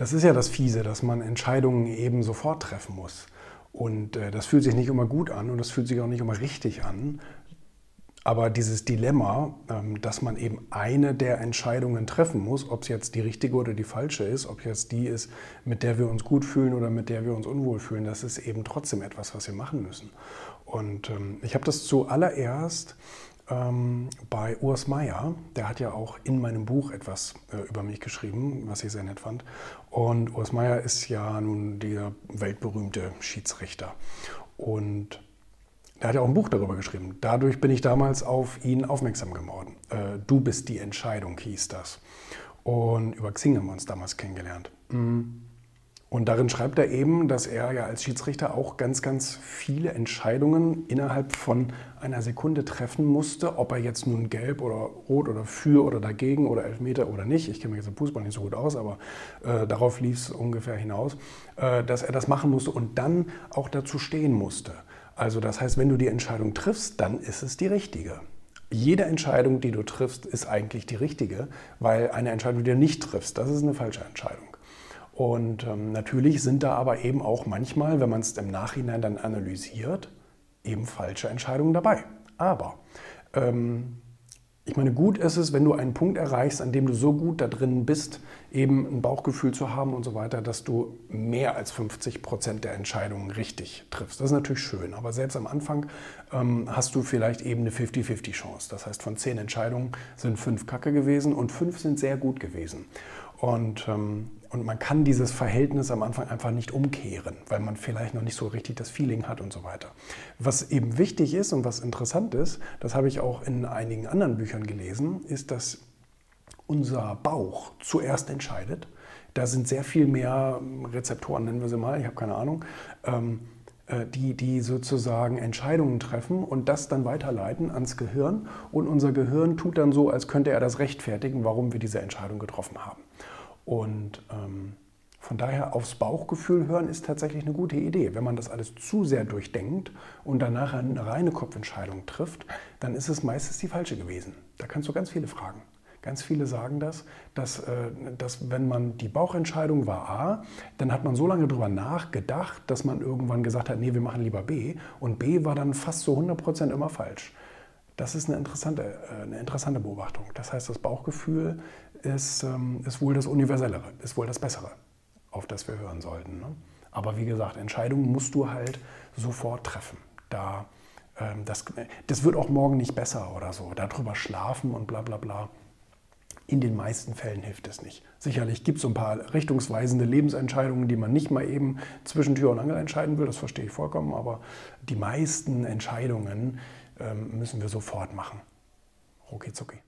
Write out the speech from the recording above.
Das ist ja das Fiese, dass man Entscheidungen eben sofort treffen muss. Und äh, das fühlt sich nicht immer gut an und das fühlt sich auch nicht immer richtig an. Aber dieses Dilemma, ähm, dass man eben eine der Entscheidungen treffen muss, ob es jetzt die richtige oder die falsche ist, ob jetzt die ist, mit der wir uns gut fühlen oder mit der wir uns unwohl fühlen, das ist eben trotzdem etwas, was wir machen müssen. Und ähm, ich habe das zuallererst ähm, bei Urs Meier, der hat ja auch in meinem Buch etwas äh, über mich geschrieben, was ich sehr nett fand. Und Urs Meier ist ja nun der weltberühmte Schiedsrichter. Und er hat ja auch ein Buch darüber geschrieben. Dadurch bin ich damals auf ihn aufmerksam geworden. Äh, du bist die Entscheidung hieß das. Und über Xing haben wir uns damals kennengelernt. Mhm. Und darin schreibt er eben, dass er ja als Schiedsrichter auch ganz, ganz viele Entscheidungen innerhalb von einer Sekunde treffen musste, ob er jetzt nun gelb oder rot oder für oder dagegen oder Elfmeter oder nicht. Ich kenne mich jetzt im Fußball nicht so gut aus, aber äh, darauf lief es ungefähr hinaus, äh, dass er das machen musste und dann auch dazu stehen musste. Also das heißt, wenn du die Entscheidung triffst, dann ist es die richtige. Jede Entscheidung, die du triffst, ist eigentlich die richtige, weil eine Entscheidung, die du nicht triffst, das ist eine falsche Entscheidung. Und ähm, natürlich sind da aber eben auch manchmal, wenn man es im Nachhinein dann analysiert, eben falsche Entscheidungen dabei. Aber ähm, ich meine, gut ist es, wenn du einen Punkt erreichst, an dem du so gut da drin bist, eben ein Bauchgefühl zu haben und so weiter, dass du mehr als 50 Prozent der Entscheidungen richtig triffst. Das ist natürlich schön, aber selbst am Anfang ähm, hast du vielleicht eben eine 50-50 Chance. Das heißt, von zehn Entscheidungen sind fünf Kacke gewesen und fünf sind sehr gut gewesen. Und, ähm, und man kann dieses Verhältnis am Anfang einfach nicht umkehren, weil man vielleicht noch nicht so richtig das Feeling hat und so weiter. Was eben wichtig ist und was interessant ist, das habe ich auch in einigen anderen Büchern gelesen, ist, dass unser Bauch zuerst entscheidet. Da sind sehr viel mehr Rezeptoren, nennen wir sie mal, ich habe keine Ahnung, ähm, äh, die, die sozusagen Entscheidungen treffen und das dann weiterleiten ans Gehirn. Und unser Gehirn tut dann so, als könnte er das rechtfertigen, warum wir diese Entscheidung getroffen haben. Und ähm, von daher aufs Bauchgefühl hören ist tatsächlich eine gute Idee. Wenn man das alles zu sehr durchdenkt und danach eine reine Kopfentscheidung trifft, dann ist es meistens die falsche gewesen. Da kannst du ganz viele fragen. Ganz viele sagen das, dass, äh, dass wenn man die Bauchentscheidung war A, dann hat man so lange darüber nachgedacht, dass man irgendwann gesagt hat, nee, wir machen lieber B. Und B war dann fast zu 100% immer falsch. Das ist eine interessante, äh, eine interessante Beobachtung. Das heißt, das Bauchgefühl ist, ähm, ist wohl das Universellere, ist wohl das Bessere, auf das wir hören sollten. Ne? Aber wie gesagt, Entscheidungen musst du halt sofort treffen. Da, ähm, das, das wird auch morgen nicht besser oder so. Darüber schlafen und bla bla bla in den meisten Fällen hilft es nicht. Sicherlich gibt es ein paar richtungsweisende Lebensentscheidungen, die man nicht mal eben zwischen Tür und Angel entscheiden will, das verstehe ich vollkommen, aber die meisten Entscheidungen ähm, müssen wir sofort machen. Rucki zucki.